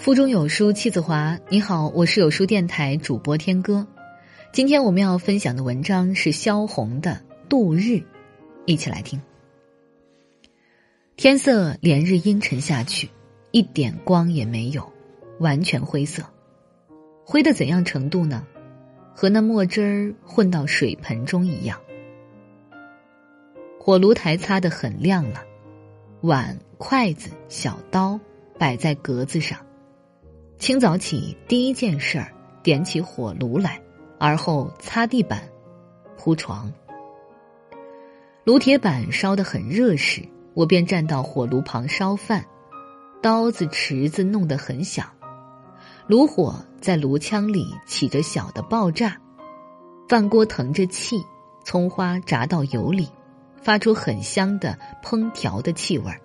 腹中有书气自华。你好，我是有书电台主播天歌。今天我们要分享的文章是萧红的《度日》，一起来听。天色连日阴沉下去，一点光也没有，完全灰色。灰的怎样程度呢？和那墨汁儿混到水盆中一样。火炉台擦得很亮了，碗、筷子、小刀摆在格子上。清早起，第一件事儿点起火炉来，而后擦地板、铺床。炉铁板烧得很热时，我便站到火炉旁烧饭，刀子、池子弄得很响，炉火在炉腔里起着小的爆炸，饭锅腾着气，葱花炸到油里，发出很香的烹调的气味儿。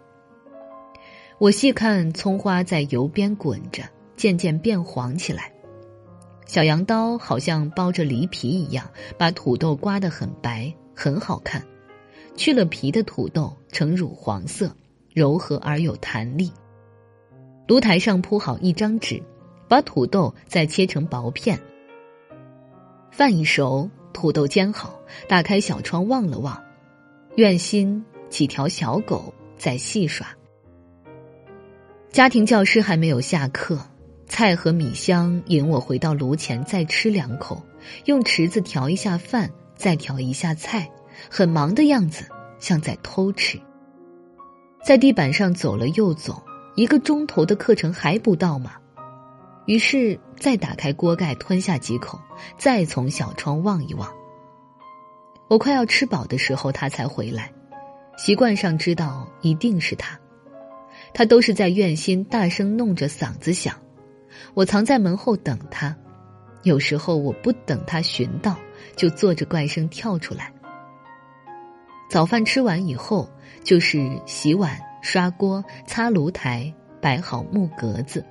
我细看葱花在油边滚着。渐渐变黄起来，小羊刀好像包着梨皮一样，把土豆刮得很白，很好看。去了皮的土豆呈乳黄色，柔和而有弹力。炉台上铺好一张纸，把土豆再切成薄片。饭一熟，土豆煎好，打开小窗望了望，院心几条小狗在戏耍。家庭教师还没有下课。菜和米香引我回到炉前，再吃两口，用池子调一下饭，再调一下菜，很忙的样子，像在偷吃。在地板上走了又走，一个钟头的课程还不到吗？于是再打开锅盖，吞下几口，再从小窗望一望。我快要吃饱的时候，他才回来，习惯上知道一定是他，他都是在院心大声弄着嗓子响。我藏在门后等他，有时候我不等他寻到，就做着怪声跳出来。早饭吃完以后，就是洗碗、刷锅、擦炉台、摆好木格子。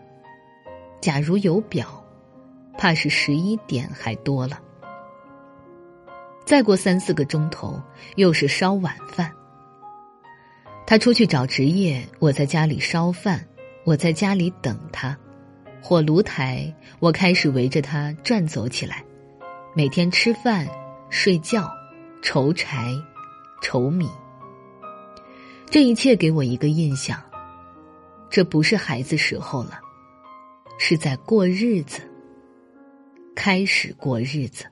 假如有表，怕是十一点还多了。再过三四个钟头，又是烧晚饭。他出去找职业，我在家里烧饭，我在家里等他。火炉台，我开始围着它转走起来，每天吃饭、睡觉、愁柴、愁米。这一切给我一个印象：这不是孩子时候了，是在过日子，开始过日子。